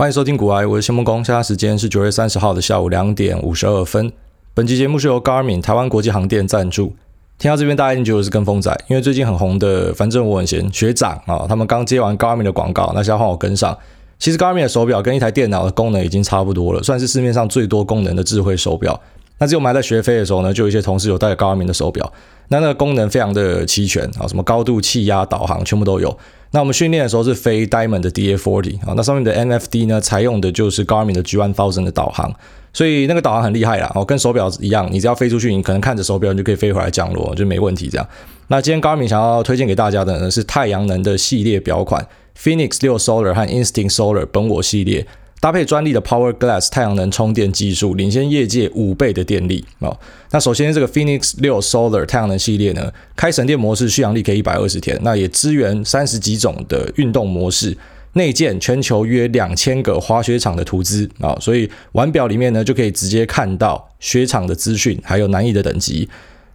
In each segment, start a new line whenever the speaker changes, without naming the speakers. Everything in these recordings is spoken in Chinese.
欢迎收听股癌，我是谢孟恭。现在时间是九月三十号的下午两点五十二分。本期节目是由 Garmin 台湾国际航电赞助。听到这边，大家一定觉得是跟风仔，因为最近很红的，反正我很闲学长啊，他们刚接完 Garmin 的广告，那现在换我跟上。其实 Garmin 的手表跟一台电脑的功能已经差不多了，算是市面上最多功能的智慧手表。那只有我们还在学飞的时候呢，就有一些同事有带 Garmin 的手表，那那个功能非常的齐全啊，什么高度、气压、导航全部都有。那我们训练的时候是飞 Diamond 的 DA40 啊，那上面的 NFD 呢，采用的就是 Garmin 的 G1000 的导航，所以那个导航很厉害啦，哦，跟手表一样，你只要飞出去，你可能看着手表，你就可以飞回来降落，就没问题这样。那今天 Garmin 想要推荐给大家的呢是太阳能的系列表款，Phoenix 六 Solar 和 Instinct Solar 本我系列。搭配专利的 Power Glass 太阳能充电技术，领先业界五倍的电力哦。那首先这个 Phoenix 6 Solar 太阳能系列呢，开省电模式续航力可以一百二十天，那也支援三十几种的运动模式，内建全球约两千个滑雪场的图资啊，所以腕表里面呢就可以直接看到雪场的资讯，还有难易的等级。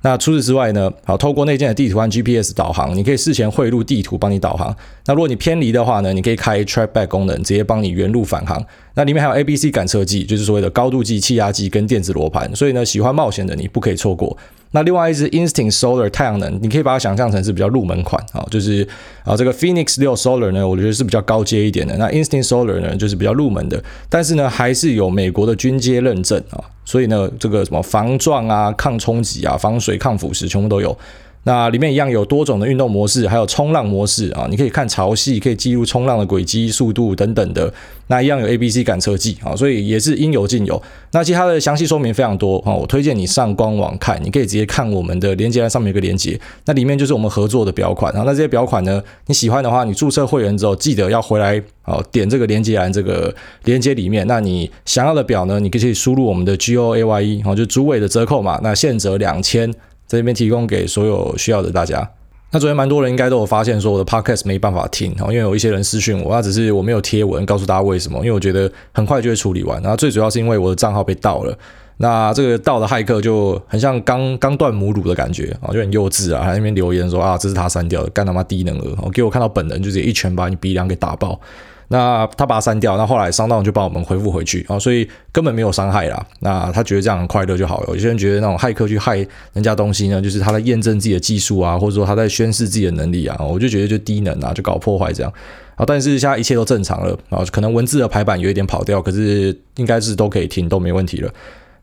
那除此之外呢，好，透过内建的地图和 GPS 导航，你可以事前汇入地图帮你导航。那如果你偏离的话呢，你可以开 Track Back 功能，直接帮你原路返航。那里面还有 ABC 感测器，就是所谓的高度计、气压计跟电子罗盘。所以呢，喜欢冒险的你不可以错过。那另外一支 Instinct Solar 太阳能，你可以把它想象成是比较入门款啊，就是啊这个 Phoenix 六 Solar 呢，我觉得是比较高阶一点的。那 Instinct Solar 呢，就是比较入门的，但是呢还是有美国的军阶认证啊，所以呢这个什么防撞啊、抗冲击啊、防水、抗腐蚀全部都有。那里面一样有多种的运动模式，还有冲浪模式啊，你可以看潮汐，可以记录冲浪的轨迹、速度等等的。那一样有 ABC 感测器啊，所以也是应有尽有。那其他的详细说明非常多啊，我推荐你上官网看，你可以直接看我们的连接栏上面有个连接，那里面就是我们合作的表款啊。那这些表款呢，你喜欢的话，你注册会员之后记得要回来啊，点这个连接栏这个连接里面。那你想要的表呢，你可以输入我们的 G O A Y E 啊，就主委的折扣码，那现折两千。在这边提供给所有需要的大家。那昨天蛮多人应该都有发现说我的 podcast 没办法听，因为有一些人私讯我，那只是我没有贴文告诉大家为什么，因为我觉得很快就会处理完。然后最主要是因为我的账号被盗了，那这个盗的骇客就很像刚刚断母乳的感觉啊，就很幼稚啊，还在那边留言说啊，这是他删掉的，干他妈低能儿，给我看到本人就直接一拳把你鼻梁给打爆。那他把它删掉，那后来商道就帮我们恢复回去啊，所以根本没有伤害啦。那他觉得这样很快乐就好了。有些人觉得那种骇客去害人家东西呢，就是他在验证自己的技术啊，或者说他在宣示自己的能力啊。我就觉得就低能啊，就搞破坏这样啊。但是现在一切都正常了啊，可能文字的排版有一点跑掉，可是应该是都可以听，都没问题了。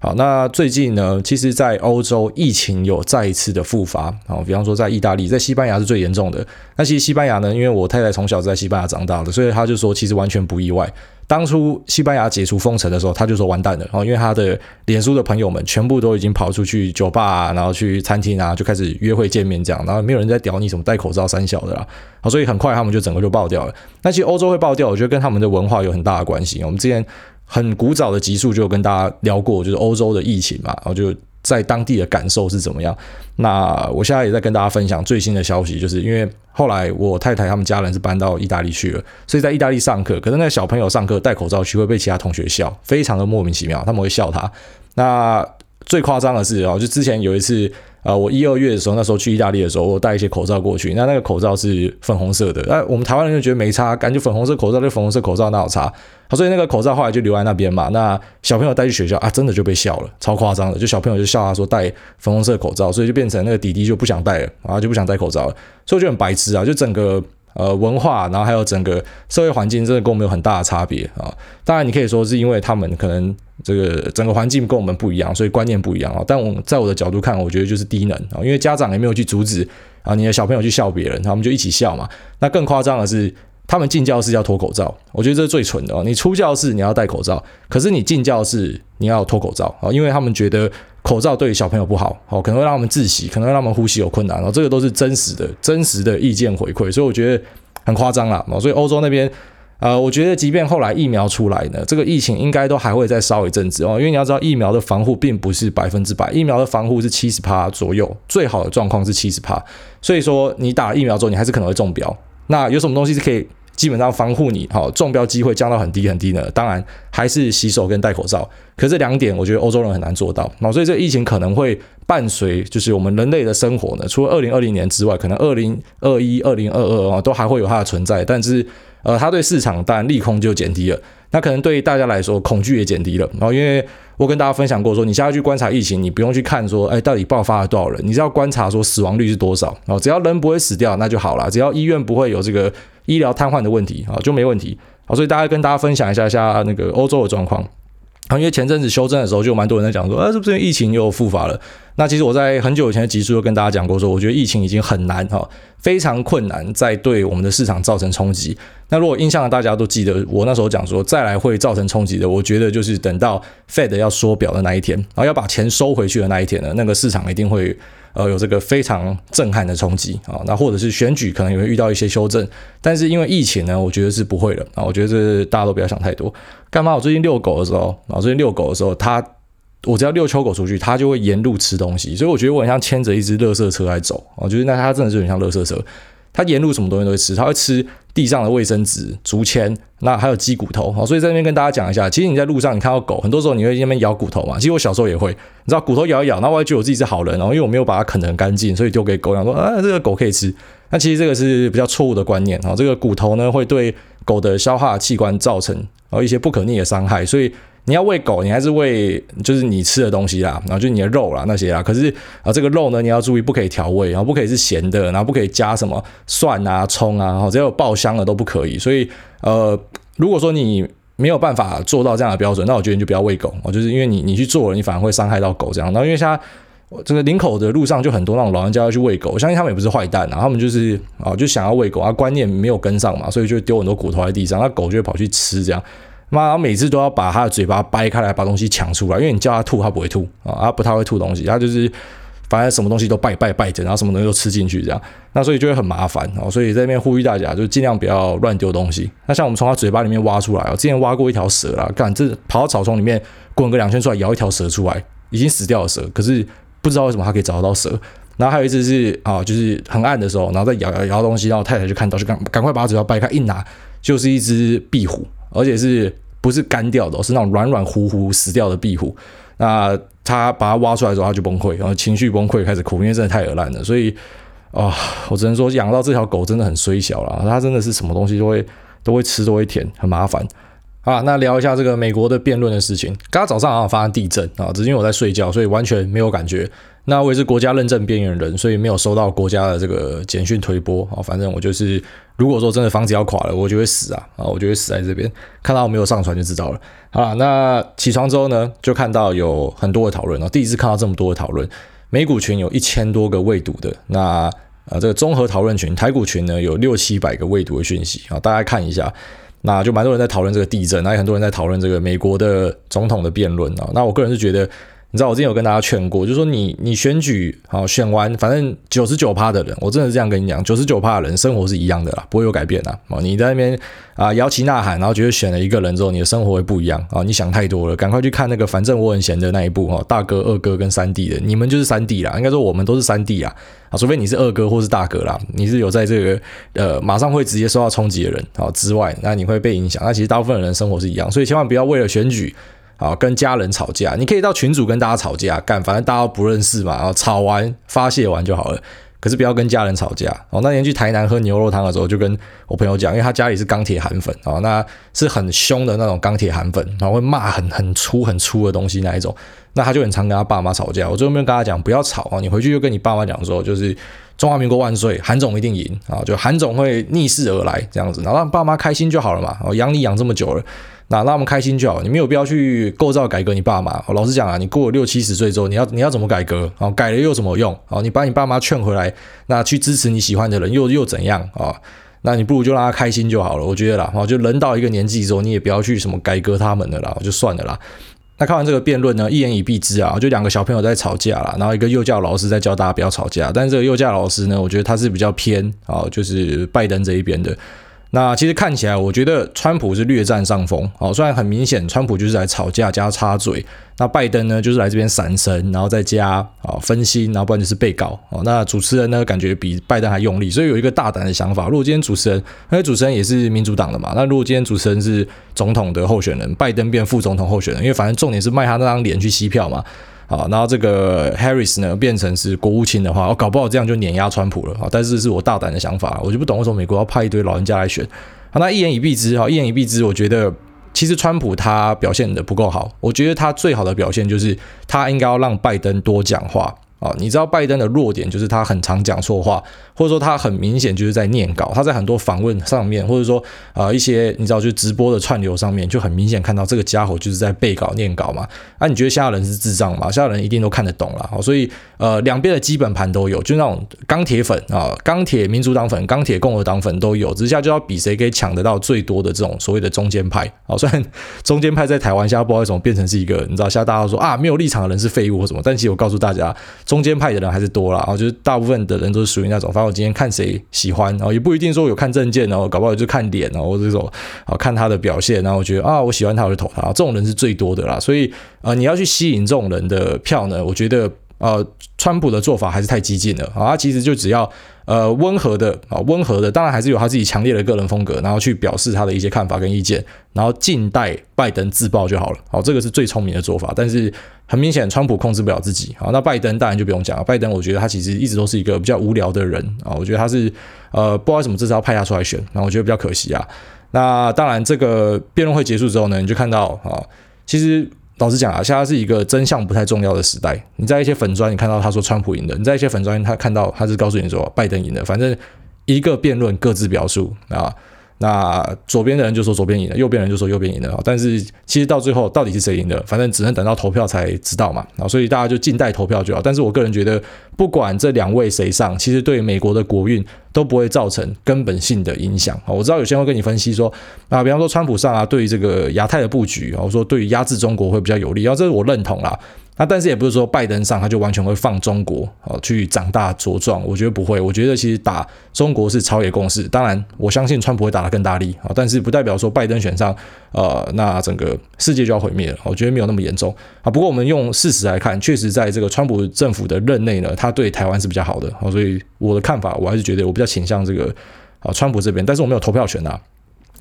好，那最近呢，其实，在欧洲疫情有再一次的复发啊，比方说在意大利，在西班牙是最严重的。那其实西班牙呢，因为我太太从小在西班牙长大的，所以他就说其实完全不意外。当初西班牙解除封城的时候，他就说完蛋了，然后因为他的脸书的朋友们全部都已经跑出去酒吧啊，然后去餐厅啊，就开始约会见面这样，然后没有人在屌你什么戴口罩三小的啦，好，所以很快他们就整个就爆掉了。那其实欧洲会爆掉，我觉得跟他们的文化有很大的关系。我们之前。很古早的集数就跟大家聊过，就是欧洲的疫情嘛，然后就在当地的感受是怎么样。那我现在也在跟大家分享最新的消息，就是因为后来我太太他们家人是搬到意大利去了，所以在意大利上课，可是那个小朋友上课戴口罩去会被其他同学笑，非常的莫名其妙，他们会笑他。那最夸张的是哦，就之前有一次。啊，我一二月的时候，那时候去意大利的时候，我带一些口罩过去。那那个口罩是粉红色的，那我们台湾人就觉得没差，感觉粉红色口罩就粉红色口罩哪有差？所以那个口罩后来就留在那边嘛。那小朋友带去学校啊，真的就被笑了，超夸张的。就小朋友就笑他说戴粉红色口罩，所以就变成那个弟弟就不想戴了，然后就不想戴口罩了。所以就很白痴啊，就整个。呃，文化，然后还有整个社会环境，真的跟我们有很大的差别啊。当然，你可以说是因为他们可能这个整个环境跟我们不一样，所以观念不一样啊。但我在我的角度看，我觉得就是低能啊，因为家长也没有去阻止啊，你的小朋友去笑别人，他们就一起笑嘛。那更夸张的是。他们进教室要脱口罩，我觉得这是最蠢的哦。你出教室你要戴口罩，可是你进教室你要脱口罩啊，因为他们觉得口罩对小朋友不好，哦，可能会让他们窒息，可能会让他们呼吸有困难，哦这个都是真实的、真实的意见回馈，所以我觉得很夸张啦。所以欧洲那边。呃，我觉得即便后来疫苗出来呢，这个疫情应该都还会再烧一阵子哦，因为你要知道疫苗的防护并不是百分之百，疫苗的防护是七十趴左右，最好的状况是七十趴，所以说你打了疫苗之后，你还是可能会中标。那有什么东西是可以基本上防护你，好，中标机会降到很低很低呢？当然还是洗手跟戴口罩。可这两点，我觉得欧洲人很难做到。那所以这疫情可能会伴随，就是我们人类的生活呢，除了二零二零年之外，可能二零二一、二零二二啊都还会有它的存在，但是。呃，它对市场当然利空就减低了。那可能对大家来说，恐惧也减低了。然后，因为我跟大家分享过说，你现在去观察疫情，你不用去看说，哎，到底爆发了多少人，你只要观察说死亡率是多少。哦，只要人不会死掉，那就好了。只要医院不会有这个医疗瘫痪的问题啊，就没问题。好，所以大家跟大家分享一下下那个欧洲的状况。因为前阵子修正的时候，就蛮多人在讲说，啊，是不是疫情又复发了？那其实我在很久以前的集数就跟大家讲过，说我觉得疫情已经很难哈，非常困难，在对我们的市场造成冲击。那如果印象大家都记得，我那时候讲说，再来会造成冲击的，我觉得就是等到 Fed 要缩表的那一天，然后要把钱收回去的那一天呢，那个市场一定会。呃，有这个非常震撼的冲击啊，那或者是选举可能也会遇到一些修正，但是因为疫情呢，我觉得是不会的啊。我觉得这大家都不要想太多。干嘛？我最近遛狗的时候啊，最近遛狗的时候，它我只要遛秋狗出去，它就会沿路吃东西，所以我觉得我很像牵着一只垃圾车在走啊。我觉得那它真的是很像垃圾车。它沿路什么东西都会吃，它会吃地上的卫生纸、竹签，那还有鸡骨头。好，所以在这边跟大家讲一下，其实你在路上你看到狗，很多时候你会那边咬骨头嘛。其实我小时候也会，你知道骨头咬一咬，那我还觉得我自己是好人，然后因为我没有把它啃得很干净，所以丢给狗，养说啊，这个狗可以吃。那其实这个是比较错误的观念啊，这个骨头呢会对狗的消化器官造成然后一些不可逆的伤害，所以。你要喂狗，你还是喂就是你吃的东西啦，然后就是你的肉啦那些啦。可是啊，这个肉呢，你要注意不可以调味，然后不可以是咸的，然后不可以加什么蒜啊、葱啊，然后只要有爆香的都不可以。所以呃，如果说你没有办法做到这样的标准，那我觉得你就不要喂狗。就是因为你你去做了，你反而会伤害到狗这样。然后因为像这个林口的路上就很多那种老人家要去喂狗，我相信他们也不是坏蛋啊，他们就是啊就想要喂狗啊，观念没有跟上嘛，所以就丢很多骨头在地上，那狗就会跑去吃这样。妈，每次都要把他的嘴巴掰开来，把东西抢出来，因为你叫他吐，他不会吐啊，他不太会吐东西，他就是反正什么东西都拜拜拜着，然后什么东西都吃进去这样，那所以就会很麻烦哦。所以在那边呼吁大家，就尽量不要乱丢东西。那像我们从他嘴巴里面挖出来，我之前挖过一条蛇啦，干这跑到草丛里面滚个两圈出来，咬一条蛇出来，已经死掉的蛇，可是不知道为什么他可以找得到蛇。然后还有一次是啊，就是很暗的时候，然后再咬咬咬东西，然后太太就看到，就赶赶快把嘴巴掰开，一拿就是一只壁虎，而且是。不是干掉的，是那种软软糊糊死掉的壁虎。那他把它挖出来之后，他就崩溃，然后情绪崩溃，开始哭，因为真的太恶烂了。所以啊、我只能说养到这条狗真的很衰小了。它真的是什么东西都会都会吃，都会舔，很麻烦。啊，那聊一下这个美国的辩论的事情。刚刚早上好像发生地震啊，只是因为我在睡觉，所以完全没有感觉。那我也是国家认证边缘人，所以没有收到国家的这个简讯推播啊。反正我就是，如果说真的房子要垮了，我就会死啊啊，我就会死在这边。看到我没有上传就知道了。啊，那起床之后呢，就看到有很多的讨论啊，第一次看到这么多的讨论。美股群有一千多个未读的，那啊这个综合讨论群，台股群呢有六七百个未读的讯息啊，大家看一下。那就蛮多人在讨论这个地震，那也很多人在讨论这个美国的总统的辩论啊。那我个人是觉得。你知道我之前有跟大家劝过，就是说你你选举好选完，反正九十九趴的人，我真的是这样跟你讲，九十九趴的人生活是一样的啦，不会有改变啦。哦，你在那边啊摇旗呐喊，然后觉得选了一个人之后，你的生活会不一样啊？你想太多了，赶快去看那个反正我很闲的那一部哈，大哥、二哥跟三弟的，你们就是三弟啦，应该说我们都是三弟啊啊，除非你是二哥或是大哥啦，你是有在这个呃马上会直接受到冲击的人啊之外，那你会被影响。那其实大部分的人生活是一样，所以千万不要为了选举。啊，跟家人吵架，你可以到群组跟大家吵架，干，反正大家都不认识嘛，然后吵完发泄完就好了。可是不要跟家人吵架。哦，那天去台南喝牛肉汤的时候，就跟我朋友讲，因为他家里是钢铁韩粉啊，那是很凶的那种钢铁韩粉，然后会骂很很粗很粗的东西那一种。那他就很常跟他爸妈吵架。我最后面跟他讲，不要吵啊，你回去就跟你爸妈讲说，就是中华民国万岁，韩总一定赢啊，就韩总会逆势而来这样子，然后让爸妈开心就好了嘛。哦养你养这么久了。那让我们开心就好，你没有必要去构造改革你爸妈。老实讲啊，你过了六七十岁之后，你要你要怎么改革啊？改了又怎么用啊？你把你爸妈劝回来，那去支持你喜欢的人又又怎样啊？那你不如就让他开心就好了。我觉得啦，就人到一个年纪之后，你也不要去什么改革他们的啦，就算了啦。那看完这个辩论呢，一言以蔽之啊，就两个小朋友在吵架啦，然后一个幼教老师在教大家不要吵架。但是这个幼教老师呢，我觉得他是比较偏啊，就是拜登这一边的。那其实看起来，我觉得川普是略占上风，哦，虽然很明显，川普就是来吵架加插嘴，那拜登呢，就是来这边闪神，然后再加啊分析，然后不然就是被告，哦，那主持人呢，感觉比拜登还用力，所以有一个大胆的想法，如果今天主持人，因为主持人也是民主党的嘛，那如果今天主持人是总统的候选人，拜登变副总统候选人，因为反正重点是卖他那张脸去吸票嘛。啊，然后这个 Harris 呢变成是国务卿的话，我搞不好这样就碾压川普了啊。但是是我大胆的想法，我就不懂为什么美国要派一堆老人家来选。好，那一言以蔽之哈，一言以蔽之，我觉得其实川普他表现的不够好，我觉得他最好的表现就是他应该要让拜登多讲话。啊，你知道拜登的弱点就是他很常讲错话，或者说他很明显就是在念稿。他在很多访问上面，或者说呃一些你知道就直播的串流上面，就很明显看到这个家伙就是在背稿念稿嘛。啊，你觉得现在人是智障吗？现在人一定都看得懂了。好，所以呃两边的基本盘都有，就那种钢铁粉啊，钢铁民主党粉、钢铁共和党粉都有，之下就要比谁可以抢得到最多的这种所谓的中间派。好，虽然 中间派在台湾现在不知道为什么变成是一个，你知道现在大家都说啊没有立场的人是废物或什么，但其实我告诉大家。中间派的人还是多了，然后就是大部分的人都是属于那种，反正我今天看谁喜欢，然后也不一定说有看证件，然后搞不好就看脸，然后这种啊看他的表现，然后我觉得啊我喜欢他我就投他，这种人是最多的啦。所以啊你要去吸引这种人的票呢，我觉得呃川普的做法还是太激进了啊，他其实就只要。呃，温和的啊，温和的，当然还是有他自己强烈的个人风格，然后去表示他的一些看法跟意见，然后静待拜登自爆就好了。好，这个是最聪明的做法。但是很明显，川普控制不了自己。好，那拜登当然就不用讲了。拜登，我觉得他其实一直都是一个比较无聊的人啊。我觉得他是呃，不知道为什么这次要派他出来选，然后我觉得比较可惜啊。那当然，这个辩论会结束之后呢，你就看到啊，其实。老实讲啊，现在是一个真相不太重要的时代。你在一些粉砖，你看到他说川普赢的；你在一些粉砖，他看到他是告诉你说拜登赢的。反正一个辩论各自表述啊。那左边的人就说左边赢了，右边人就说右边赢了。但是其实到最后到底是谁赢的，反正只能等到投票才知道嘛。啊，所以大家就静待投票就好。但是我个人觉得，不管这两位谁上，其实对美国的国运都不会造成根本性的影响。啊，我知道有些人会跟你分析说，啊，比方说川普上啊，对于这个亚太的布局，啊，我说对于压制中国会比较有利。然后这是我认同啦。那但是也不是说拜登上他就完全会放中国啊去长大茁壮，我觉得不会。我觉得其实打中国是朝野共识，当然我相信川普会打得更大力啊，但是不代表说拜登选上，呃，那整个世界就要毁灭了。我觉得没有那么严重啊。不过我们用事实来看，确实在这个川普政府的任内呢，他对台湾是比较好的啊。所以我的看法，我还是觉得我比较倾向这个啊川普这边，但是我没有投票权啊。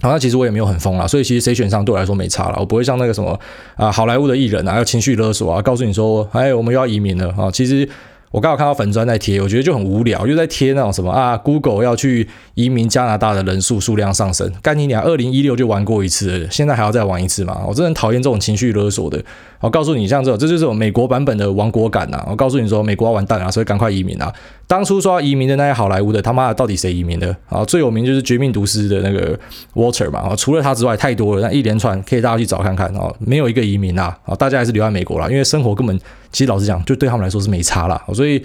好，那其实我也没有很疯啦，所以其实谁选上对我来说没差了，我不会像那个什么啊好莱坞的艺人啊要情绪勒索啊，告诉你说，哎，我们又要移民了啊，其实。我刚好看到粉砖在贴，我觉得就很无聊，又在贴那种什么啊，Google 要去移民加拿大的人数数量上升，干你娘！二零一六就玩过一次，现在还要再玩一次吗？我真的讨厌这种情绪勒索的。我告诉你，像这种，这就是我美国版本的亡国感呐！我告诉你说，美国要完蛋啊，所以赶快移民啊！当初说要移民的那些好莱坞的，他妈的到底谁移民的啊？最有名就是《绝命毒师》的那个 Walter 嘛，啊，除了他之外太多了，那一连串可以大家去找看看啊，没有一个移民啊，啊，大家还是留在美国啦，因为生活根本其实老实讲，就对他们来说是没差啦。所以。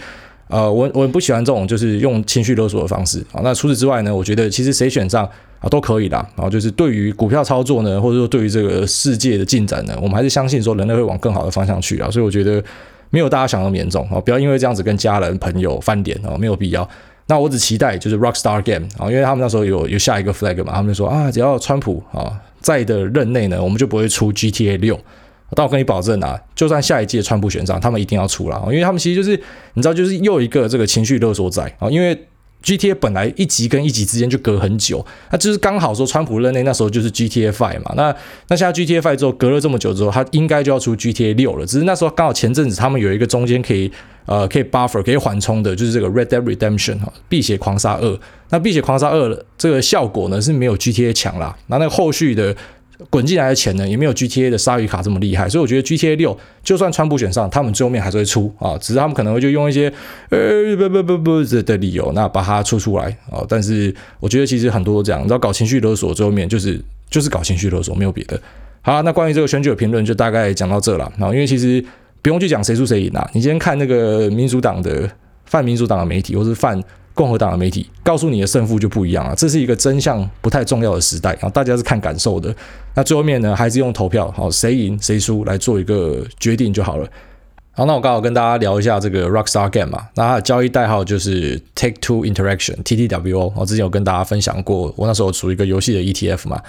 呃，我我不喜欢这种就是用情绪勒索的方式啊。那除此之外呢，我觉得其实谁选上啊都可以啦。然后就是对于股票操作呢，或者说对于这个世界的进展呢，我们还是相信说人类会往更好的方向去啊。所以我觉得没有大家想那么严重啊，不要因为这样子跟家人朋友翻脸啊，没有必要。那我只期待就是 Rockstar Game 啊，因为他们那时候有有下一个 flag 嘛，他们就说啊，只要川普啊在的任内呢，我们就不会出 GTA 六。但我跟你保证啊，就算下一届川普选上，他们一定要出了，因为他们其实就是你知道，就是又一个这个情绪勒索仔啊。因为 GTA 本来一集跟一集之间就隔很久，那就是刚好说川普任内那时候就是 GTA Five 嘛。那那现在 GTA Five 之后隔了这么久之后，他应该就要出 GTA 六了。只是那时候刚好前阵子他们有一个中间可以呃可以 buffer 可以缓冲的，就是这个 Red Dead Redemption 哈，辟邪狂杀二。那辟邪狂杀二这个效果呢是没有 GTA 强啦。那那后续的。滚进来的钱呢，也没有 GTA 的鲨鱼卡这么厉害，所以我觉得 GTA 六就算川普选上，他们最后面还是会出啊，只是他们可能会就用一些呃不不不不的理由，那把它出出来啊。但是我觉得其实很多都这样，你知道搞情绪勒索，最后面就是就是搞情绪勒索，没有别的。好，那关于这个选举的评论就大概讲到这了啊，因为其实不用去讲谁输谁赢啊，你今天看那个民主党的泛民主党的媒体，或是泛。共和党的媒体告诉你的胜负就不一样了，这是一个真相不太重要的时代啊，大家是看感受的。那最后面呢，还是用投票，好，谁赢谁输来做一个决定就好了。好，那我刚好跟大家聊一下这个 Rockstar Game 嘛，那它的交易代号就是 Take Two Interaction TTWO，我之前有跟大家分享过，我那时候处于一个游戏的 ETF 嘛。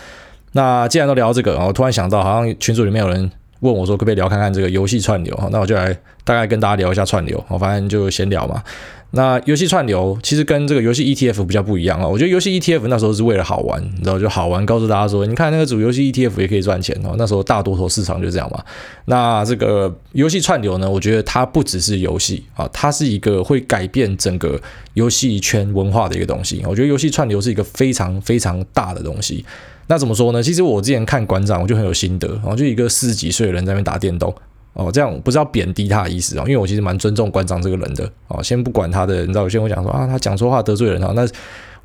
那既然都聊这个，我突然想到，好像群组里面有人问我说，可不可以聊看看这个游戏串流？哈那我就来大概跟大家聊一下串流，我反正就闲聊嘛。那游戏串流其实跟这个游戏 ETF 比较不一样啊，我觉得游戏 ETF 那时候是为了好玩，你知道就好玩，告诉大家说，你看那个组游戏 ETF 也可以赚钱哦。那时候大多头市场就这样嘛。那这个游戏串流呢，我觉得它不只是游戏啊，它是一个会改变整个游戏圈文化的一个东西。我觉得游戏串流是一个非常非常大的东西。那怎么说呢？其实我之前看馆长，我就很有心得，然后就一个四十几岁的人在那边打电动。哦，这样不是要贬低他的意思啊，因为我其实蛮尊重馆长这个人的。哦，先不管他的，你知道，有些人会讲说啊，他讲错话得罪人啊，那。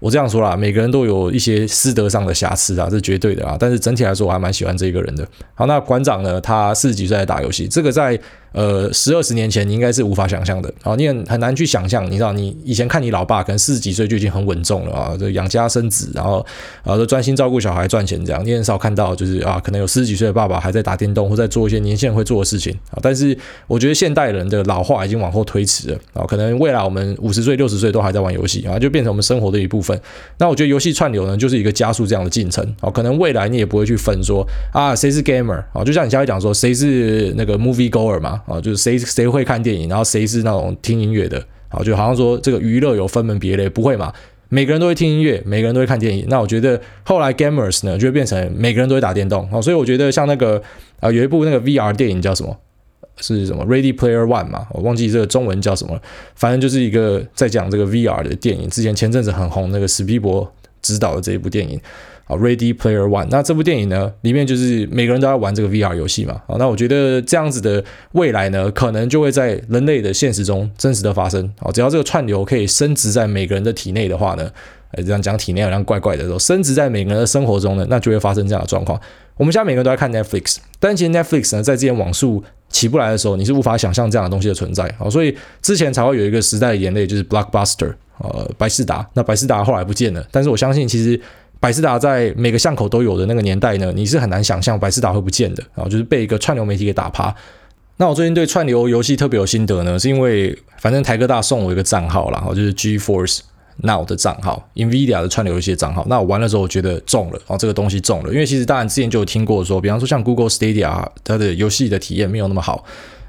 我这样说啦，每个人都有一些师德上的瑕疵啊，这是绝对的啊。但是整体来说，我还蛮喜欢这一个人的。好，那馆长呢？他四十几岁在打游戏，这个在呃十二十年前你应该是无法想象的。啊，你很很难去想象，你知道，你以前看你老爸可能四十几岁就已经很稳重了啊，就养家生子，然后啊都专心照顾小孩赚钱这样。你很少看到就是啊，可能有四十几岁的爸爸还在打电动或在做一些年轻人会做的事情啊。但是我觉得现代人的老化已经往后推迟了啊，可能未来我们五十岁六十岁都还在玩游戏啊，就变成我们生活的一部分。那我觉得。游戏串流呢，就是一个加速这样的进程哦。可能未来你也不会去分说啊，谁是 gamer 啊？就像你现在讲说，谁是那个 movie goer 嘛？啊，就是谁谁会看电影，然后谁是那种听音乐的啊？就好像说这个娱乐有分门别类，不会嘛？每个人都会听音乐，每个人都会看电影。那我觉得后来 gamers 呢，就会变成每个人都会打电动啊。所以我觉得像那个啊，有一部那个 VR 电影叫什么？是什么 Ready Player One 嘛？我忘记这个中文叫什么。反正就是一个在讲这个 VR 的电影。之前前阵子很红那个史皮博执导的这一部电影啊，《Ready Player One》。那这部电影呢，里面就是每个人都在玩这个 VR 游戏嘛。啊，那我觉得这样子的未来呢，可能就会在人类的现实中真实的发生。啊，只要这个串流可以深植在每个人的体内的话呢，哎，这样讲体内好像怪怪的，说深植在每个人的生活中呢，那就会发生这样的状况。我们现在每个人都在看 Netflix，但其实 Netflix 呢，在之前网速起不来的时候，你是无法想象这样的东西的存在。啊，所以之前才会有一个时代的眼泪，就是 Blockbuster。呃，百视达，那百视达后来不见了，但是我相信，其实百视达在每个巷口都有的那个年代呢，你是很难想象百视达会不见的，然后就是被一个串流媒体给打趴。那我最近对串流游戏特别有心得呢，是因为反正台哥大送我一个账号啦，然后就是 GeForce Now 的账号，NVIDIA 的串流游戏账号。那我玩的时候，我觉得中了，哦，这个东西中了，因为其实当然之前就有听过说，比方说像 Google Stadia 它的游戏的体验没有那么好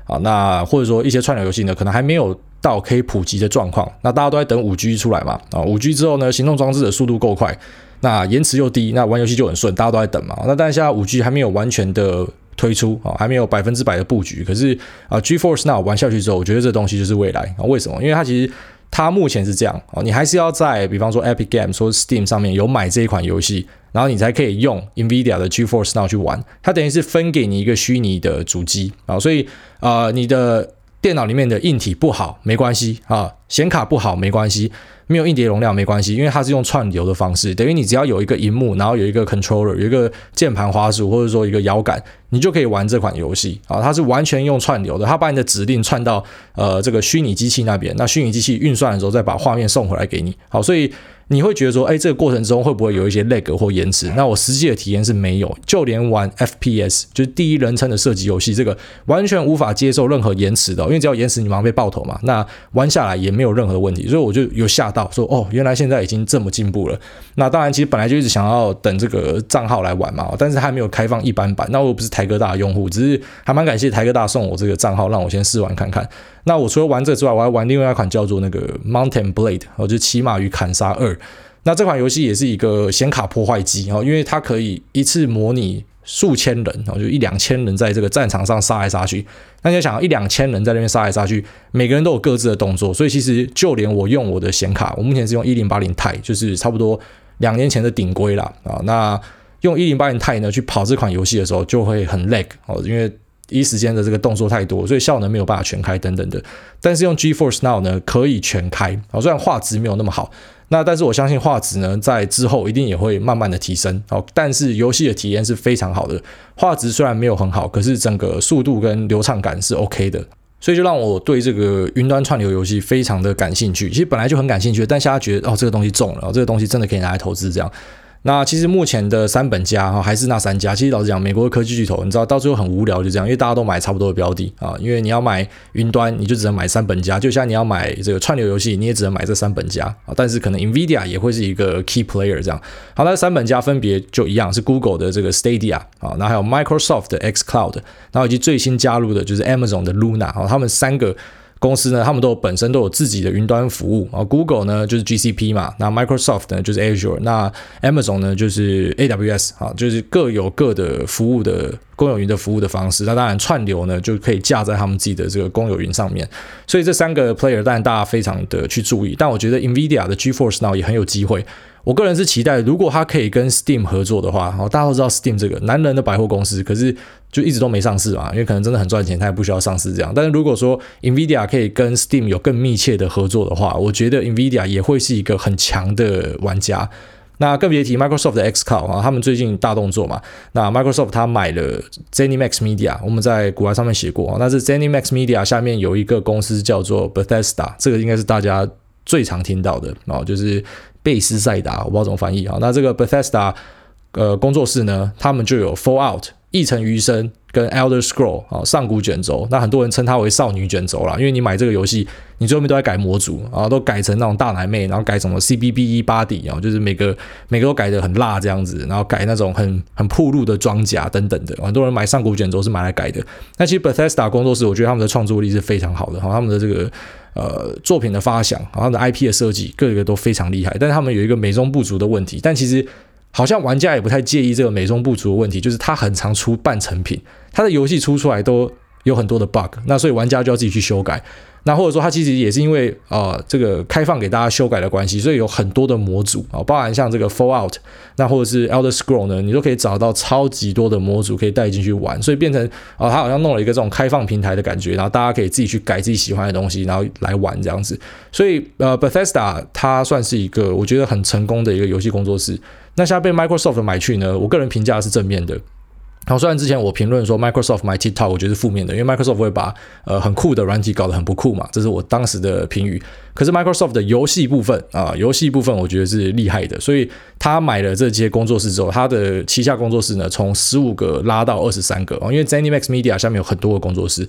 啊，那或者说一些串流游戏呢，可能还没有。到可以普及的状况，那大家都在等五 G 出来嘛？啊，五 G 之后呢，行动装置的速度够快，那延迟又低，那玩游戏就很顺，大家都在等嘛。那但是现在五 G 还没有完全的推出啊，还没有百分之百的布局。可是啊，G Force Now 玩下去之后，我觉得这东西就是未来啊。为什么？因为它其实它目前是这样啊，你还是要在比方说 Epic Games 或 Steam 上面有买这一款游戏，然后你才可以用 NVIDIA 的 G Force Now 去玩。它等于是分给你一个虚拟的主机啊，所以啊，你的。电脑里面的硬体不好没关系啊，显卡不好没关系，没有硬碟容量没关系，因为它是用串流的方式，等于你只要有一个荧幕，然后有一个 controller，有一个键盘滑鼠或者说一个摇杆，你就可以玩这款游戏啊。它是完全用串流的，它把你的指令串到呃这个虚拟机器那边，那虚拟机器运算的时候再把画面送回来给你。好，所以。你会觉得说，哎，这个过程中会不会有一些 lag 或延迟？那我实际的体验是没有，就连玩 FPS 就是第一人称的射击游戏，这个完全无法接受任何延迟的，因为只要延迟，你马上被爆头嘛。那玩下来也没有任何问题，所以我就有吓到说，哦，原来现在已经这么进步了。那当然，其实本来就一直想要等这个账号来玩嘛，但是还没有开放一般版。那我又不是台哥大的用户，只是还蛮感谢台哥大送我这个账号，让我先试玩看看。那我除了玩这之外，我还玩另外一款叫做那个 Mountain Blade，哦，就骑马与砍杀二。那这款游戏也是一个显卡破坏机哦，因为它可以一次模拟数千人哦，就一两千人在这个战场上杀来杀去。那你想，一两千人在那边杀来杀去，每个人都有各自的动作，所以其实就连我用我的显卡，我目前是用一零八零 Ti，就是差不多两年前的顶规啦。啊。那用一零八零 Ti 呢去跑这款游戏的时候，就会很 lag 哦，因为一时间的这个动作太多，所以效能没有办法全开等等的。但是用 GeForce Now 呢，可以全开啊，虽然画质没有那么好。那但是我相信画质呢，在之后一定也会慢慢的提升哦。但是游戏的体验是非常好的，画质虽然没有很好，可是整个速度跟流畅感是 OK 的，所以就让我对这个云端串流游戏非常的感兴趣。其实本来就很感兴趣，但现在觉得哦，这个东西中了，哦，这个东西真的可以拿来投资这样。那其实目前的三本家哈还是那三家。其实老实讲，美国的科技巨头，你知道到最后很无聊，就这样，因为大家都买差不多的标的啊。因为你要买云端，你就只能买三本家；就像你要买这个串流游戏，你也只能买这三本家啊。但是可能 NVIDIA 也会是一个 key player 这样。好，那三本家分别就一样，是 Google 的这个 Stadia 啊，那还有 Microsoft 的 X Cloud，然后以及最新加入的就是 Amazon 的 Luna 啊，他们三个。公司呢，他们都有本身都有自己的云端服务啊。Google 呢就是 GCP 嘛，那 Microsoft 呢就是 Azure，那 Amazon 呢就是 AWS 啊，就是各有各的服务的公有云的服务的方式。那当然串流呢就可以架在他们自己的这个公有云上面。所以这三个 player 当然大家非常的去注意，但我觉得 NVIDIA 的 GeForce Now 也很有机会。我个人是期待，如果他可以跟 Steam 合作的话，大家都知道 Steam 这个男人的百货公司，可是就一直都没上市嘛，因为可能真的很赚钱，他也不需要上市这样。但是如果说 NVIDIA 可以跟 Steam 有更密切的合作的话，我觉得 NVIDIA 也会是一个很强的玩家。那更别提 Microsoft 的 xCloud 啊，他们最近大动作嘛。那 Microsoft 他买了 ZeniMax Media，我们在股外上面写过，那是 ZeniMax Media 下面有一个公司叫做 Bethesda，这个应该是大家最常听到的哦，就是。贝斯赛达，我不知道怎么翻译啊。那这个 Bethesda 呃工作室呢，他们就有 Fallout、异城余生跟 Elder Scroll 啊，上古卷轴。那很多人称它为少女卷轴啦，因为你买这个游戏，你最后面都在改模组啊，都改成那种大奶妹，然后改什么 CBBE body 啊，就是每个每个都改得很辣这样子，然后改那种很很暴露的装甲等等的。很多人买上古卷轴是买来改的。那其实 Bethesda 工作室，我觉得他们的创作力是非常好的，哈，他们的这个。呃，作品的发想，然后的 IP 的设计，各个都非常厉害。但是他们有一个美中不足的问题，但其实好像玩家也不太介意这个美中不足的问题，就是它很常出半成品，它的游戏出出来都有很多的 bug，那所以玩家就要自己去修改。那或者说，它其实也是因为呃这个开放给大家修改的关系，所以有很多的模组啊，包含像这个 Fallout，那或者是 Elder Scroll 呢，你都可以找到超级多的模组可以带进去玩，所以变成啊，它好像弄了一个这种开放平台的感觉，然后大家可以自己去改自己喜欢的东西，然后来玩这样子。所以呃，Bethesda 它算是一个我觉得很成功的一个游戏工作室。那现在被 Microsoft 买去呢，我个人评价是正面的。好，虽然之前我评论说 Microsoft 买 TikTok，我觉得是负面的，因为 Microsoft 会把呃很酷的软体搞得很不酷嘛，这是我当时的评语。可是 Microsoft 的游戏部分啊，游戏部分我觉得是厉害的，所以他买了这些工作室之后，他的旗下工作室呢，从十五个拉到二十三个啊，因为 ZeniMax Media 下面有很多个工作室。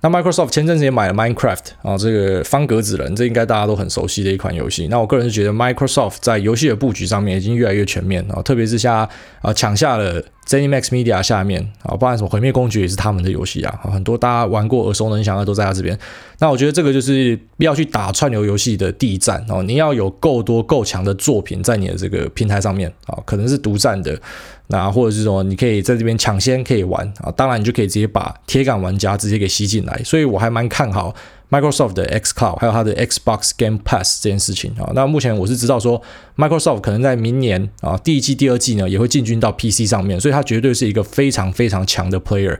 那 Microsoft 前阵子也买了 Minecraft 啊，这个方格子人，这应该大家都很熟悉的一款游戏。那我个人是觉得 Microsoft 在游戏的布局上面已经越来越全面啊，特别是像啊抢下了 ZeniMax Media 下面啊，包含什么毁灭公爵也是他们的游戏啊，很多大家玩过耳熟能详的都在他这边。那我觉得这个就是要去打串流游戏的第一战哦，你要有够多够强的作品在你的这个平台上面啊，可能是独占的。那或者是说，你可以在这边抢先可以玩啊，当然你就可以直接把铁杆玩家直接给吸进来，所以我还蛮看好 Microsoft 的 xCloud 还有它的 Xbox Game Pass 这件事情啊。那目前我是知道说 Microsoft 可能在明年啊第一季、第二季呢也会进军到 PC 上面，所以它绝对是一个非常非常强的 player。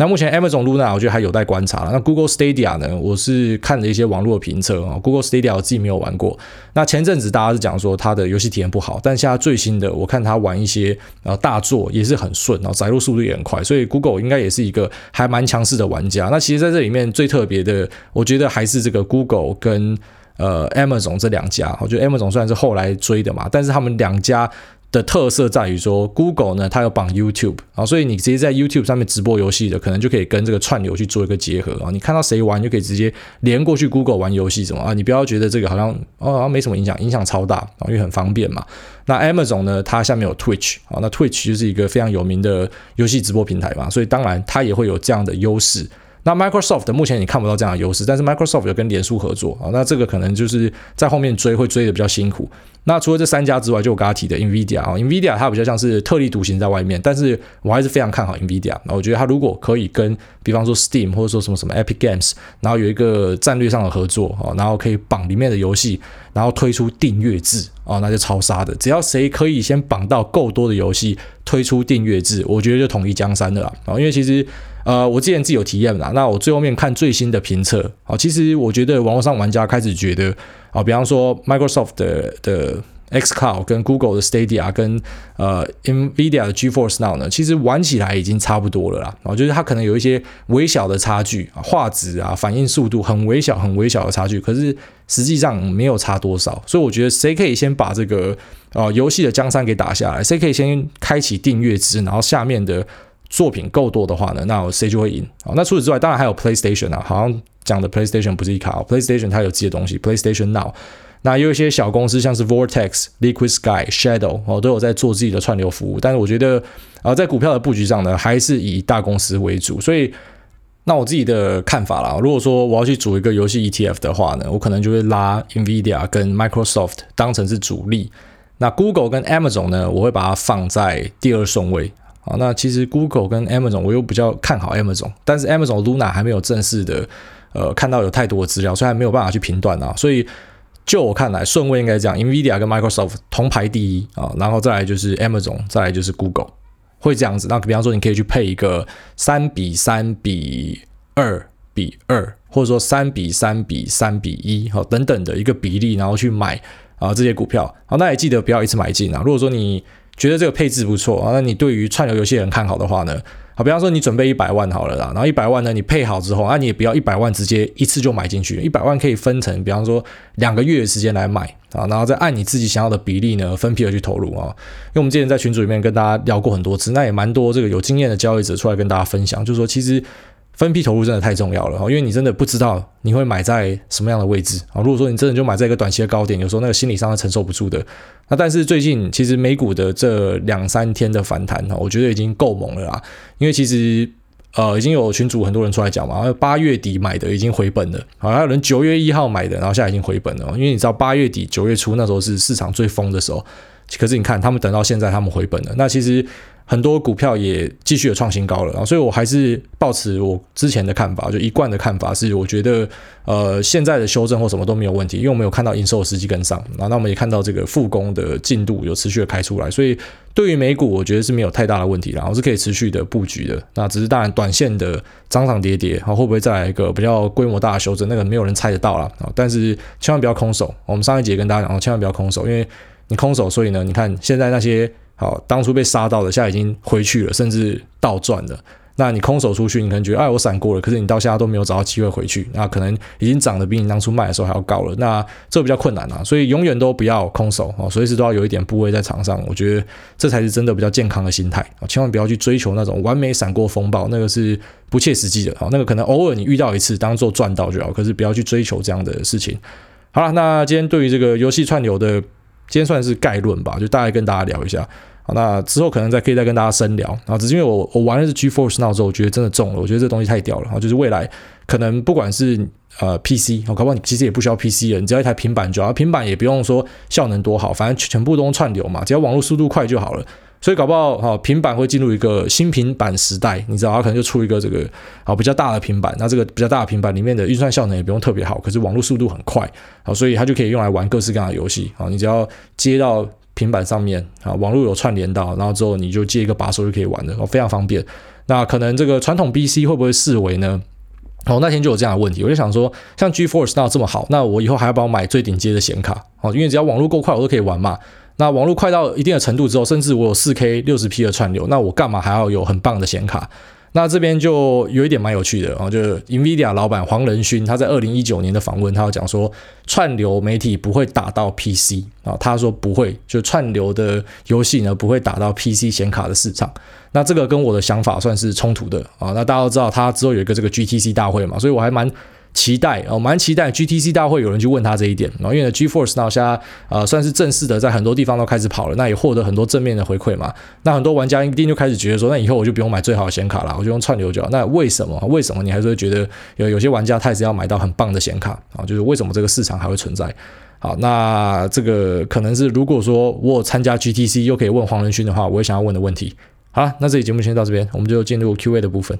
那目前 Amazon Luna 我觉得还有待观察。那 Google Stadia 呢？我是看了一些网络的评测啊。Google Stadia 我自己没有玩过。那前阵子大家是讲说它的游戏体验不好，但现在最新的我看它玩一些呃大作也是很顺，然后载入速度也很快，所以 Google 应该也是一个还蛮强势的玩家。那其实在这里面最特别的，我觉得还是这个 Google 跟呃 Amazon 这两家。我觉得 Amazon 虽然是后来追的嘛，但是他们两家。的特色在于说，Google 呢，它有绑 YouTube 啊，所以你直接在 YouTube 上面直播游戏的，可能就可以跟这个串流去做一个结合啊。你看到谁玩，就可以直接连过去 Google 玩游戏什么啊。你不要觉得这个好像哦，好像没什么影响，影响超大啊，因为很方便嘛。那 Amazon 呢，它下面有 Twitch 啊，那 Twitch 就是一个非常有名的游戏直播平台嘛，所以当然它也会有这样的优势。那 Microsoft 目前你看不到这样的优势，但是 Microsoft 有跟脸书合作啊，那这个可能就是在后面追会追的比较辛苦。那除了这三家之外，就我刚刚提的 NVIDIA 啊，NVIDIA 它比较像是特立独行在外面，但是我还是非常看好 NVIDIA。那我觉得它如果可以跟，比方说 Steam 或者说什么什么 Epic Games，然后有一个战略上的合作啊，然后可以绑里面的游戏，然后推出订阅制啊，那就超杀的。只要谁可以先绑到够多的游戏，推出订阅制，我觉得就统一江山的了啊。因为其实呃，我之前自己有体验啦，那我最后面看最新的评测啊，其实我觉得网络上玩家开始觉得。啊，比方说 Microsoft 的的 xCloud 跟 Google 的 Stadia 跟呃 NVIDIA 的 GeForce Now 呢，其实玩起来已经差不多了啦。然后就是它可能有一些微小的差距，画质啊、反应速度很微小、很微小的差距，可是实际上没有差多少。所以我觉得谁可以先把这个呃游戏的江山给打下来，谁可以先开启订阅制，然后下面的作品够多的话呢，那谁就会赢。好，那除此之外，当然还有 PlayStation 啊，好像。讲的 PlayStation 不是一卡，PlayStation 它有自己的东西，PlayStation Now。那有一些小公司，像是 Vortex、Liquid Sky、Shadow 哦，都有在做自己的串流服务。但是我觉得啊、在股票的布局上呢，还是以大公司为主。所以，那我自己的看法啦，如果说我要去组一个游戏 ETF 的话呢，我可能就会拉 NVIDIA 跟 Microsoft 当成是主力。那 Google 跟 Amazon 呢，我会把它放在第二顺位。好，那其实 Google 跟 Amazon 我又比较看好 Amazon，但是 Amazon Luna 还没有正式的呃看到有太多的资料，所以还没有办法去评断啊。所以就我看来，顺位应该这样：NVIDIA 跟 Microsoft 同排第一啊，然后再来就是 Amazon，再来就是 Google。会这样子，那比方说你可以去配一个三比三比二比二，或者说三比三比三比一，好等等的一个比例，然后去买啊这些股票。好，那也记得不要一次买进啊。如果说你觉得这个配置不错啊，那你对于串流游戏人看好的话呢？好，比方说你准备一百万好了啦，然后一百万呢你配好之后，啊你也不要一百万直接一次就买进去，一百万可以分成，比方说两个月的时间来买啊，然后再按你自己想要的比例呢分批的去投入啊。因为我们之前在群组里面跟大家聊过很多次，那也蛮多这个有经验的交易者出来跟大家分享，就是说其实。分批投入真的太重要了哈，因为你真的不知道你会买在什么样的位置啊。如果说你真的就买在一个短期的高点，有时候那个心理上是承受不住的。那但是最近其实美股的这两三天的反弹哈，我觉得已经够猛了啦。因为其实呃已经有群主很多人出来讲嘛，八月底买的已经回本了，好还有人九月一号买的，然后现在已经回本了。因为你知道八月底九月初那时候是市场最疯的时候，可是你看他们等到现在他们回本了，那其实。很多股票也继续的创新高了啊，所以我还是抱持我之前的看法，就一贯的看法是，我觉得呃现在的修正或什么都没有问题，因为我们有看到营收的实际跟上啊，那我们也看到这个复工的进度有持续的开出来，所以对于美股我觉得是没有太大的问题，然后是可以持续的布局的。那只是当然短线的涨涨跌跌然后，会不会再来一个比较规模大的修正，那个没有人猜得到了啊。但是千万不要空手，我们上一节跟大家讲，千万不要空手，因为你空手，所以呢，你看现在那些。好，当初被杀到的，现在已经回去了，甚至倒转了。那你空手出去，你可能觉得，哎，我闪过了，可是你到现在都没有找到机会回去，那可能已经涨得比你当初卖的时候还要高了。那这比较困难啊，所以永远都不要空手哦，随时都要有一点部位在场上。我觉得这才是真的比较健康的心态啊，千万不要去追求那种完美闪过风暴，那个是不切实际的。好，那个可能偶尔你遇到一次，当做赚到就好，可是不要去追求这样的事情。好了，那今天对于这个游戏串流的，今天算是概论吧，就大概跟大家聊一下。那之后可能再可以再跟大家深聊啊，只是因为我我玩的是 GeForce Now 之后，我觉得真的中了，我觉得这东西太屌了啊！就是未来可能不管是呃 PC，搞不好你其实也不需要 PC 了，你只要一台平板就好，平板也不用说效能多好，反正全部都串流嘛，只要网络速度快就好了。所以搞不好哈，平板会进入一个新平板时代，你知道，它可能就出一个这个啊比较大的平板，那这个比较大的平板里面的运算效能也不用特别好，可是网络速度很快，好，所以它就可以用来玩各式各样的游戏啊，你只要接到。平板上面啊，网络有串联到，然后之后你就接一个把手就可以玩了，哦，非常方便。那可能这个传统 B C 会不会视为呢？哦，那天就有这样的问题，我就想说，像 G Force 那这么好，那我以后还要不要买最顶阶的显卡？哦，因为只要网络够快，我都可以玩嘛。那网络快到一定的程度之后，甚至我有 4K 60P 的串流，那我干嘛还要有很棒的显卡？那这边就有一点蛮有趣的啊，就是 NVIDIA 老板黄仁勋他在二零一九年的访问，他要讲说串流媒体不会打到 PC 啊，他说不会，就串流的游戏呢不会打到 PC 显卡的市场。那这个跟我的想法算是冲突的啊。那大家都知道他之后有一个这个 GTC 大会嘛，所以我还蛮。期待哦，蛮期待 GTC 大会有人去问他这一点，然后因为 G Force Now 现在呃算是正式的在很多地方都开始跑了，那也获得很多正面的回馈嘛。那很多玩家一定就开始觉得说，那以后我就不用买最好的显卡了，我就用串流就好。那为什么？为什么你还是会觉得有有些玩家他也是要买到很棒的显卡啊？就是为什么这个市场还会存在？好，那这个可能是如果说我有参加 GTC 又可以问黄仁勋的话，我也想要问的问题。好，那这期节目先到这边，我们就进入 Q&A 的部分。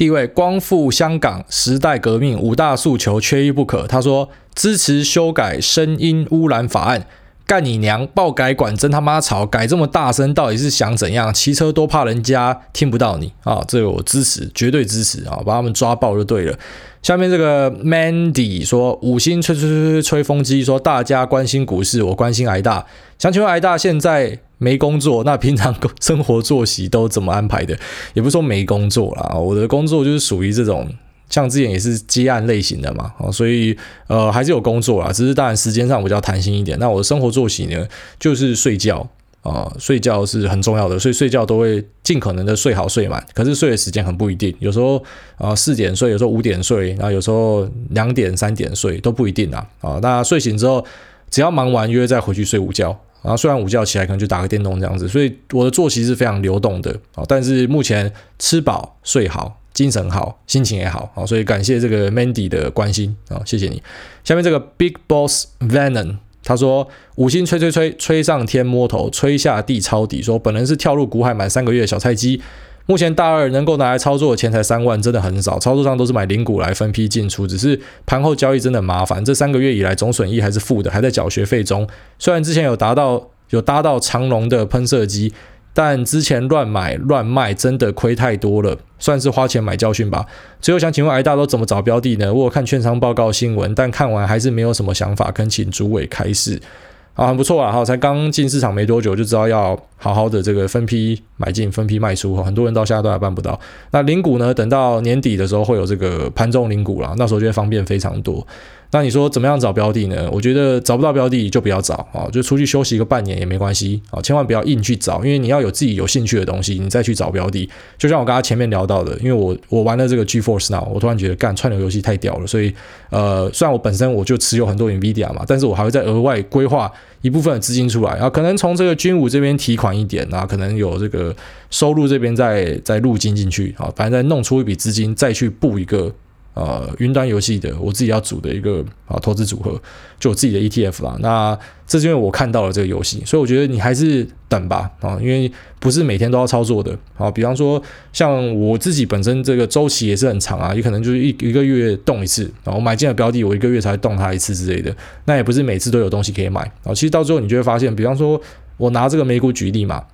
地位光复香港时代革命五大诉求缺一不可。他说支持修改声音污染法案，干你娘！爆改管真他妈吵，改这么大声，到底是想怎样？骑车都怕人家听不到你啊！这个我支持，绝对支持啊！把他们抓爆就对了。下面这个 Mandy 说五星吹吹吹吹吹风机，说大家关心股市，我关心挨大。想请问挨大现在？没工作，那平常生活作息都怎么安排的？也不是说没工作啦，我的工作就是属于这种，像之前也是接案类型的嘛，所以呃还是有工作啦，只是当然时间上比较弹性一点。那我的生活作息呢，就是睡觉、呃，睡觉是很重要的，所以睡觉都会尽可能的睡好睡满。可是睡的时间很不一定，有时候啊四点睡，有时候五点睡，然后有时候两点三点睡都不一定啊啊。那睡醒之后，只要忙完，约再回去睡午觉。然后睡完午觉起来，可能就打个电动这样子，所以我的作息是非常流动的啊。但是目前吃饱睡好，精神好，心情也好啊，所以感谢这个 Mandy 的关心啊，谢谢你。下面这个 Big Boss Venom 他说五星吹吹吹吹上天摸头，吹下地抄底，说本人是跳入股海满三个月的小菜鸡。目前大二能够拿来操作的钱才三万，真的很少。操作上都是买零股来分批进出，只是盘后交易真的麻烦。这三个月以来总损益还是负的，还在缴学费中。虽然之前有达到有搭到长龙的喷射机，但之前乱买乱卖真的亏太多了，算是花钱买教训吧。最后想请问癌大都怎么找标的呢？我有看券商报告新闻，但看完还是没有什么想法，恳请诸位开示。啊，很不错啊！哈，才刚进市场没多久，就知道要好好的这个分批买进、分批卖出哈。很多人到现在都还办不到。那零股呢？等到年底的时候会有这个盘中零股了，那时候就会方便非常多。那你说怎么样找标的呢？我觉得找不到标的就不要找啊，就出去休息个半年也没关系啊，千万不要硬去找，因为你要有自己有兴趣的东西，你再去找标的。就像我刚刚前面聊到的，因为我我玩了这个 G Force Now，我突然觉得干串流游戏太屌了，所以呃，虽然我本身我就持有很多 NVIDIA 嘛，但是我还会再额外规划一部分的资金出来啊，可能从这个军武这边提款一点啊，可能有这个收入这边再再入金进去啊，反正再弄出一笔资金再去布一个。呃，云端游戏的我自己要组的一个啊投资组合，就我自己的 ETF 啦。那这是因为我看到了这个游戏，所以我觉得你还是等吧啊，因为不是每天都要操作的啊。比方说，像我自己本身这个周期也是很长啊，也可能就是一一个月动一次啊。我买进了标的，我一个月才动它一次之类的，那也不是每次都有东西可以买啊。其实到最后你就会发现，比方说我拿这个美股举例嘛。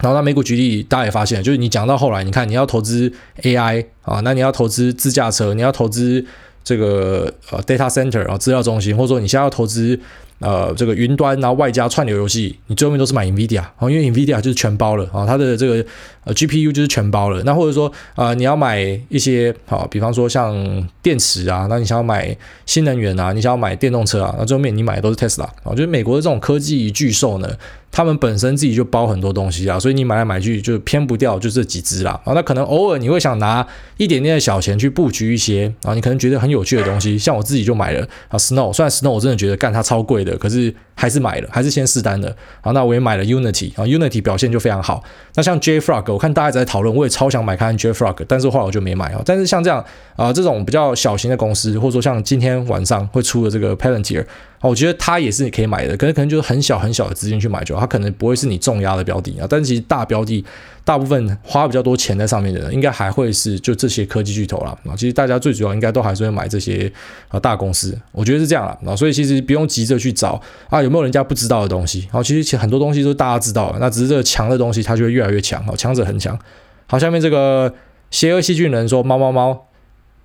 然后那美股举例，大家也发现，就是你讲到后来，你看你要投资 AI 啊，那你要投资自驾车，你要投资这个呃 data center 啊资料中心，或者说你现在要投资呃这个云端，然后外加串流游戏，你最后面都是买 NVIDIA 啊，因为 NVIDIA 就是全包了啊，它的这个呃 GPU 就是全包了。那或者说啊、你要买一些好，比方说像电池啊，那你想要买新能源啊，你想要买电动车啊，那最后面你买的都是 Tesla 啊，就是美国的这种科技巨兽呢。他们本身自己就包很多东西啊，所以你买来买去就偏不掉就这几只啦啊。那可能偶尔你会想拿一点点的小钱去布局一些啊，你可能觉得很有趣的东西，像我自己就买了啊，Snow。虽然 Snow 我真的觉得干它超贵的，可是还是买了，还是先试单的。啊，那我也买了 Unity 啊，Unity 表现就非常好。那像 JFrog，我看大家在讨论，我也超想买看 JFrog，但是后来我就没买啊。但是像这样啊，这种比较小型的公司，或者说像今天晚上会出的这个 Palantir。我觉得它也是你可以买的，可是可能就是很小很小的资金去买就好，它可能不会是你重压的标的啊。但是其实大标的，大部分花比较多钱在上面的人，应该还会是就这些科技巨头啦。啊。其实大家最主要应该都还是会买这些啊大公司，我觉得是这样啦。啊。所以其实不用急着去找啊，有没有人家不知道的东西？然后其实很多东西都是大家知道的，那只是这个强的东西它就会越来越强，好，强者恒强。好，下面这个邪恶细菌人说猫猫猫，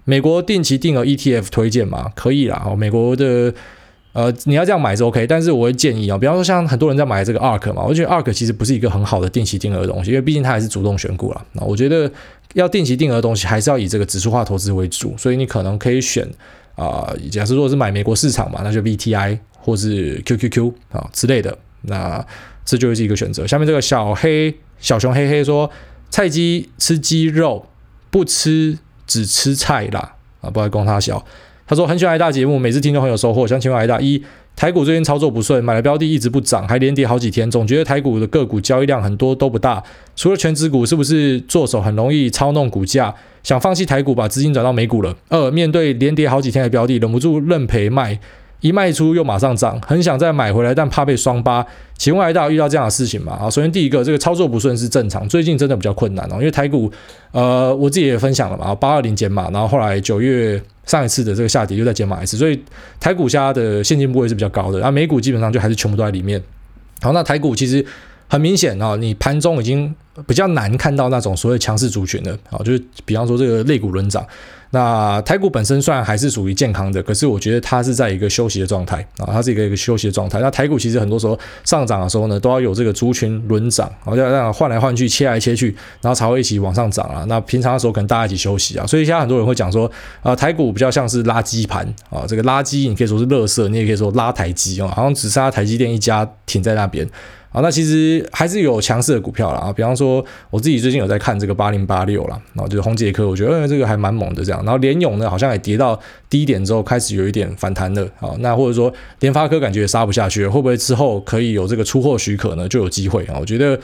美国定期定额 ETF 推荐吗？可以啦，哦，美国的。呃，你要这样买是 OK，但是我会建议啊，比方说像很多人在买这个 ARK 嘛，我觉得 ARK 其实不是一个很好的定期定额的东西，因为毕竟它还是主动选股啦。那我觉得要定期定额的东西，还是要以这个指数化投资为主，所以你可能可以选啊、假设如果是买美国市场嘛，那就 VTI 或是 QQQ 啊之类的，那这就是一个选择。下面这个小黑小熊黑黑说，菜鸡吃鸡肉，不吃只吃菜啦，啊，不要供他小。他说很喜欢挨大节目，每次听都很有收获。想请问挨大一，台股最近操作不顺，买了标的一直不涨，还连跌好几天，总觉得台股的个股交易量很多都不大。除了全指股，是不是做手很容易操弄股价？想放弃台股，把资金转到美股了？二，面对连跌好几天的标的，忍不住认赔卖。一卖出又马上涨，很想再买回来，但怕被双八。请问癌大遇到这样的事情吗？啊，首先第一个，这个操作不顺是正常，最近真的比较困难哦，因为台股，呃，我自己也分享了嘛，八二零减码，然后后来九月上一次的这个下跌又再减码一次，所以台股下的现金部位是比较高的，啊，美股基本上就还是全部都在里面。好，那台股其实很明显啊，你盘中已经比较难看到那种所谓强势族群了，啊，就是比方说这个类股轮涨。那台股本身虽然还是属于健康的，可是我觉得它是在一个休息的状态啊，它是一个一个休息的状态。那台股其实很多时候上涨的时候呢，都要有这个族群轮涨，好像这样换来换去，切来切去，然后才会一起往上涨啊。那平常的时候可能大家一起休息啊，所以现在很多人会讲说，啊，台股比较像是垃圾盘啊，这个垃圾你可以说是垃圾，你也可以说拉台机啊，好像只剩下台积电一家停在那边。啊，那其实还是有强势的股票啦啊，比方说我自己最近有在看这个八零八六啦，然后就是宏捷科，我觉得这个还蛮猛的这样。然后联咏呢，好像也跌到低点之后开始有一点反弹了啊。那或者说联发科感觉也杀不下去，会不会之后可以有这个出货许可呢？就有机会啊。我觉得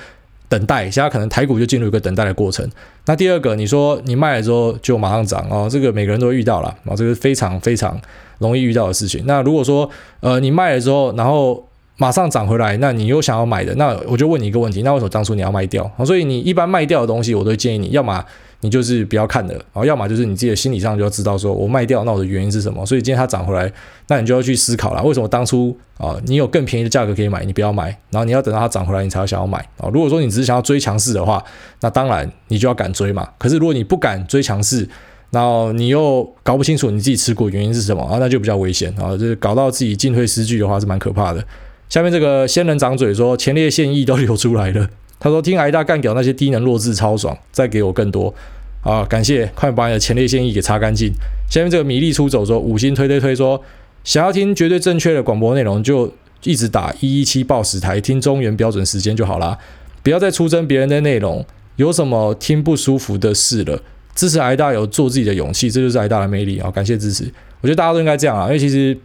等待，现在可能台股就进入一个等待的过程。那第二个，你说你卖了之后就马上涨哦，这个每个人都遇到了啊，这个非常非常容易遇到的事情。那如果说呃你卖了之后，然后马上涨回来，那你又想要买的，那我就问你一个问题，那为什么当初你要卖掉？所以你一般卖掉的东西，我都建议你要么。你就是不要看的，然后要么就是你自己的心理上就要知道，说我卖掉，那我的原因是什么？所以今天它涨回来，那你就要去思考了，为什么当初啊，你有更便宜的价格可以买，你不要买，然后你要等到它涨回来，你才要想要买啊。如果说你只是想要追强势的话，那当然你就要敢追嘛。可是如果你不敢追强势，然后你又搞不清楚你自己持股原因是什么啊，那就比较危险啊，就是搞到自己进退失据的话是蛮可怕的。下面这个仙人掌嘴说前列腺液都流出来了，他说听挨大干屌那些低能弱智超爽，再给我更多。啊，感谢，快把你的前列腺液给擦干净。下面这个米粒出走说五星推推推说，想要听绝对正确的广播内容，就一直打一一七报时台听中原标准时间就好啦，不要再出征别人的内容。有什么听不舒服的事了？支持挨大有做自己的勇气，这就是挨大的魅力啊！感谢支持，我觉得大家都应该这样啊，因为其实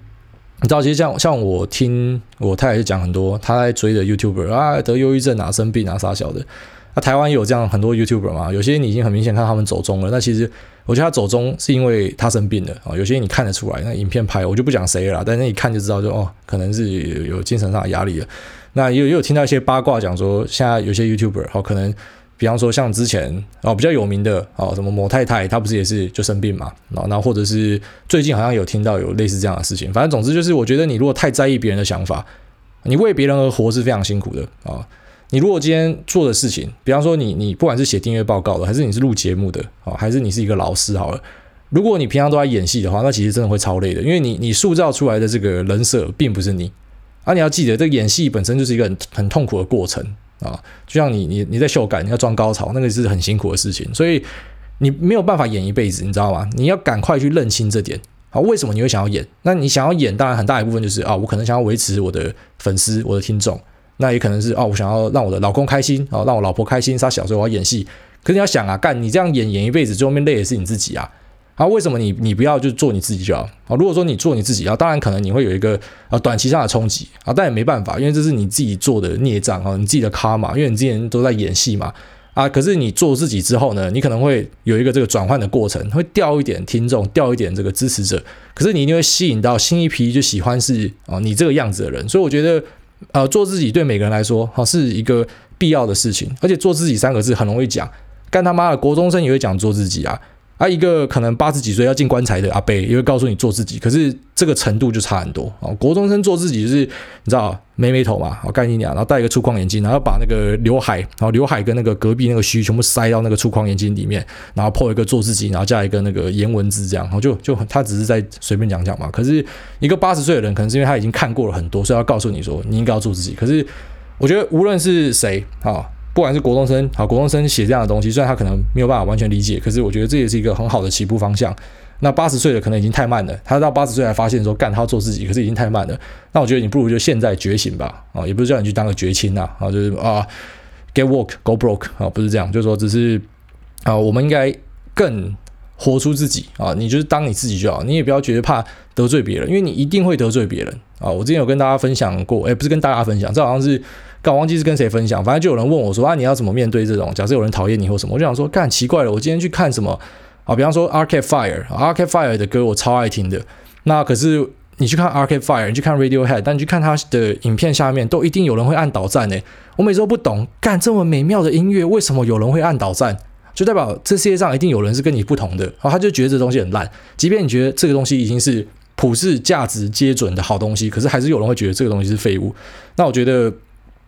你知道，其实像像我听我太太是讲很多，她在追的 YouTuber 啊，得忧郁症啊，生病啊，啥小的。那、啊、台湾有这样很多 YouTuber 嘛？有些你已经很明显看他们走中了。那其实我觉得他走中是因为他生病了啊。有些你看得出来，那影片拍我就不讲谁了，但是一看就知道就，哦，可能是有，有精神上的压力了。那也有也有听到一些八卦讲说，现在有些 YouTuber 哦，可能比方说像之前哦比较有名的哦，什么某太太，她不是也是就生病嘛？然后那或者是最近好像有听到有类似这样的事情。反正总之就是，我觉得你如果太在意别人的想法，你为别人而活是非常辛苦的啊。你如果今天做的事情，比方说你你不管是写订阅报告的，还是你是录节目的啊，还是你是一个老师好了，如果你平常都在演戏的话，那其实真的会超累的，因为你你塑造出来的这个人设并不是你啊，你要记得这演戏本身就是一个很很痛苦的过程啊，就像你你你在秀感，你要装高潮，那个是很辛苦的事情，所以你没有办法演一辈子，你知道吗？你要赶快去认清这点啊，为什么你会想要演？那你想要演，当然很大一部分就是啊，我可能想要维持我的粉丝，我的听众。那也可能是啊，我想要让我的老公开心啊，让我老婆开心。他小时候我要演戏，可是你要想啊，干你这样演演一辈子，最后面累的是你自己啊。啊，为什么你你不要就做你自己就好啊？如果说你做你自己啊，当然可能你会有一个啊短期上的冲击啊，但也没办法，因为这是你自己做的孽障啊，你自己的卡嘛，因为你之前都在演戏嘛啊。可是你做自己之后呢，你可能会有一个这个转换的过程，会掉一点听众，掉一点这个支持者，可是你一定会吸引到新一批就喜欢是啊你这个样子的人，所以我觉得。呃，做自己对每个人来说，哈，是一个必要的事情。而且做自己三个字很容易讲，干他妈的国中生也会讲做自己啊。啊，一个可能八十几岁要进棺材的阿伯也会告诉你做自己，可是这个程度就差很多啊。国中生做自己就是你知道，妹妹头嘛，好干一点，然后戴一个粗框眼镜，然后把那个刘海，然后刘海跟那个隔壁那个须全部塞到那个粗框眼镜里面，然后破一个做自己，然后加一个那个颜文字这样，然后就就他只是在随便讲讲嘛。可是一个八十岁的人，可能是因为他已经看过了很多，所以要告诉你说你应该要做自己。可是我觉得无论是谁啊。不管是国中生，好，国中生写这样的东西，虽然他可能没有办法完全理解，可是我觉得这也是一个很好的起步方向。那八十岁的可能已经太慢了，他到八十岁才发现说，干他要做自己，可是已经太慢了。那我觉得你不如就现在觉醒吧，啊，也不是叫你去当个绝亲呐，啊，就是啊，get work go broke 啊，不是这样，就是说只是啊，我们应该更活出自己啊，你就是当你自己就好，你也不要觉得怕得罪别人，因为你一定会得罪别人啊。我之前有跟大家分享过，哎，不是跟大家分享，这好像是。搞忘记是跟谁分享，反正就有人问我说啊，你要怎么面对这种？假设有人讨厌你或什么，我就想说，干奇怪了，我今天去看什么啊？比方说 Arcade Fire，Arcade Fire 的歌我超爱听的。那可是你去看 Arcade Fire，你去看 Radiohead，但你去看他的影片下面，都一定有人会按倒赞诶。我每次都不懂，干这么美妙的音乐，为什么有人会按倒赞？就代表这世界上一定有人是跟你不同的，然后他就觉得这东西很烂。即便你觉得这个东西已经是普世价值皆准的好东西，可是还是有人会觉得这个东西是废物。那我觉得。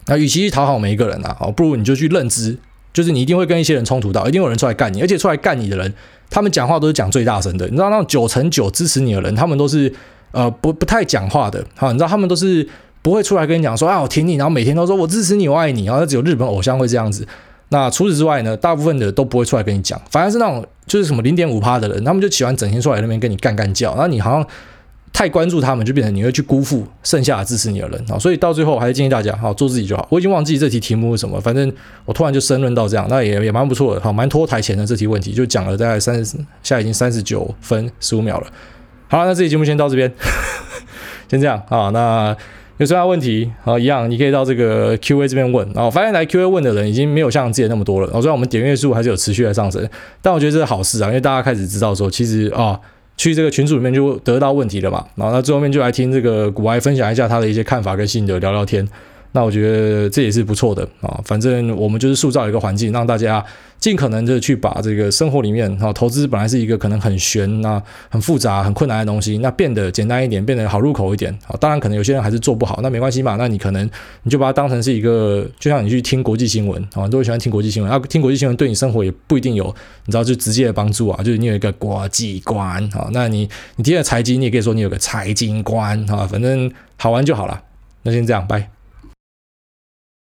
那与其去讨好每一个人啊，哦，不如你就去认知，就是你一定会跟一些人冲突到，一定有人出来干你，而且出来干你的人，他们讲话都是讲最大声的。你知道那种九成九支持你的人，他们都是呃不不太讲话的，好，你知道他们都是不会出来跟你讲说啊我挺你，然后每天都说我支持你，我爱你，然后只有日本偶像会这样子。那除此之外呢，大部分的都不会出来跟你讲，反而是那种就是什么零点五趴的人，他们就喜欢整天出来那边跟你干干叫，然后你好像。太关注他们，就变成你会去辜负剩下的支持你的人啊，所以到最后还是建议大家好做自己就好。我已经忘记这题题目是什么，反正我突然就申论到这样，那也也蛮不错的，好，蛮拖台前的这题问题就讲了大概三十，现在已经三十九分十五秒了。好了，那这期节目先到这边，先这样啊。那有重要问题啊，一样你可以到这个 Q&A 这边问。然后发现来 Q&A 问的人已经没有像之前那么多了。然后虽然我们点阅数还是有持续的上升，但我觉得这是好事啊，因为大家开始知道说，其实啊，去这个群组里面就得到问题了嘛。然后他最后面就来听这个股癌分享一下他的一些看法跟心得，聊聊天。那我觉得这也是不错的啊，反正我们就是塑造一个环境，让大家尽可能的去把这个生活里面啊，投资本来是一个可能很玄啊、很复杂、很困难的东西，那变得简单一点，变得好入口一点啊。当然，可能有些人还是做不好，那没关系嘛。那你可能你就把它当成是一个，就像你去听国际新闻啊，都喜欢听国际新闻，啊，听国际新闻对你生活也不一定有，你知道就直接的帮助啊。就是你有一个国际观啊，那你你听了财经，你也可以说你有个财经观啊，反正好玩就好了。那先这样，拜。